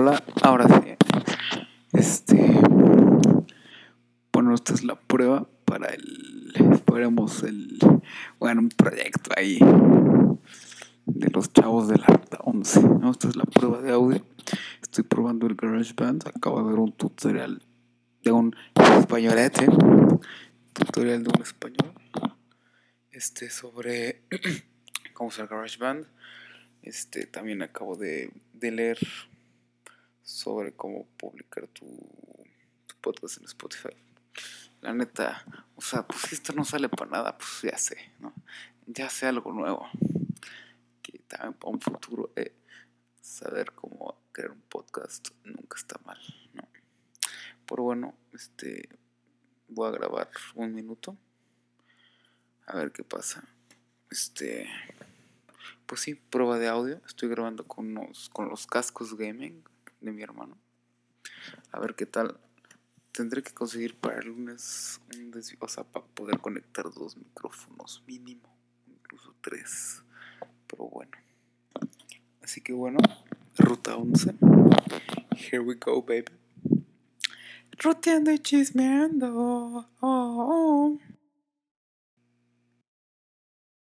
hola, ahora sí. Este. Bueno, esta es la prueba para el. Esperemos el. Bueno, un proyecto ahí. De los chavos de la 11. ¿no? Esta es la prueba de audio. Estoy probando el GarageBand. Acabo de ver un tutorial de un españolete. Tutorial de un español. Este sobre. cómo usar GarageBand. Este también acabo de leer sobre cómo publicar tu, podcast en Spotify. La neta, o sea, pues si esto no sale para nada, pues ya sé, ¿no? Ya sé algo nuevo. Que también para un futuro, eh, saber cómo crear un podcast nunca está mal, ¿no? Pero bueno, este, voy a grabar un minuto. A ver qué pasa. Este, pues sí, prueba de audio. Estoy grabando con, unos, con los cascos gaming de mi hermano. A ver qué tal. Tendré que conseguir para el lunes un desvío, o sea, para poder conectar dos micrófonos mínimo, incluso tres. Pero bueno. Así que bueno, ruta 11. Here we go, baby. Ruteando y chismeando. Oh, oh.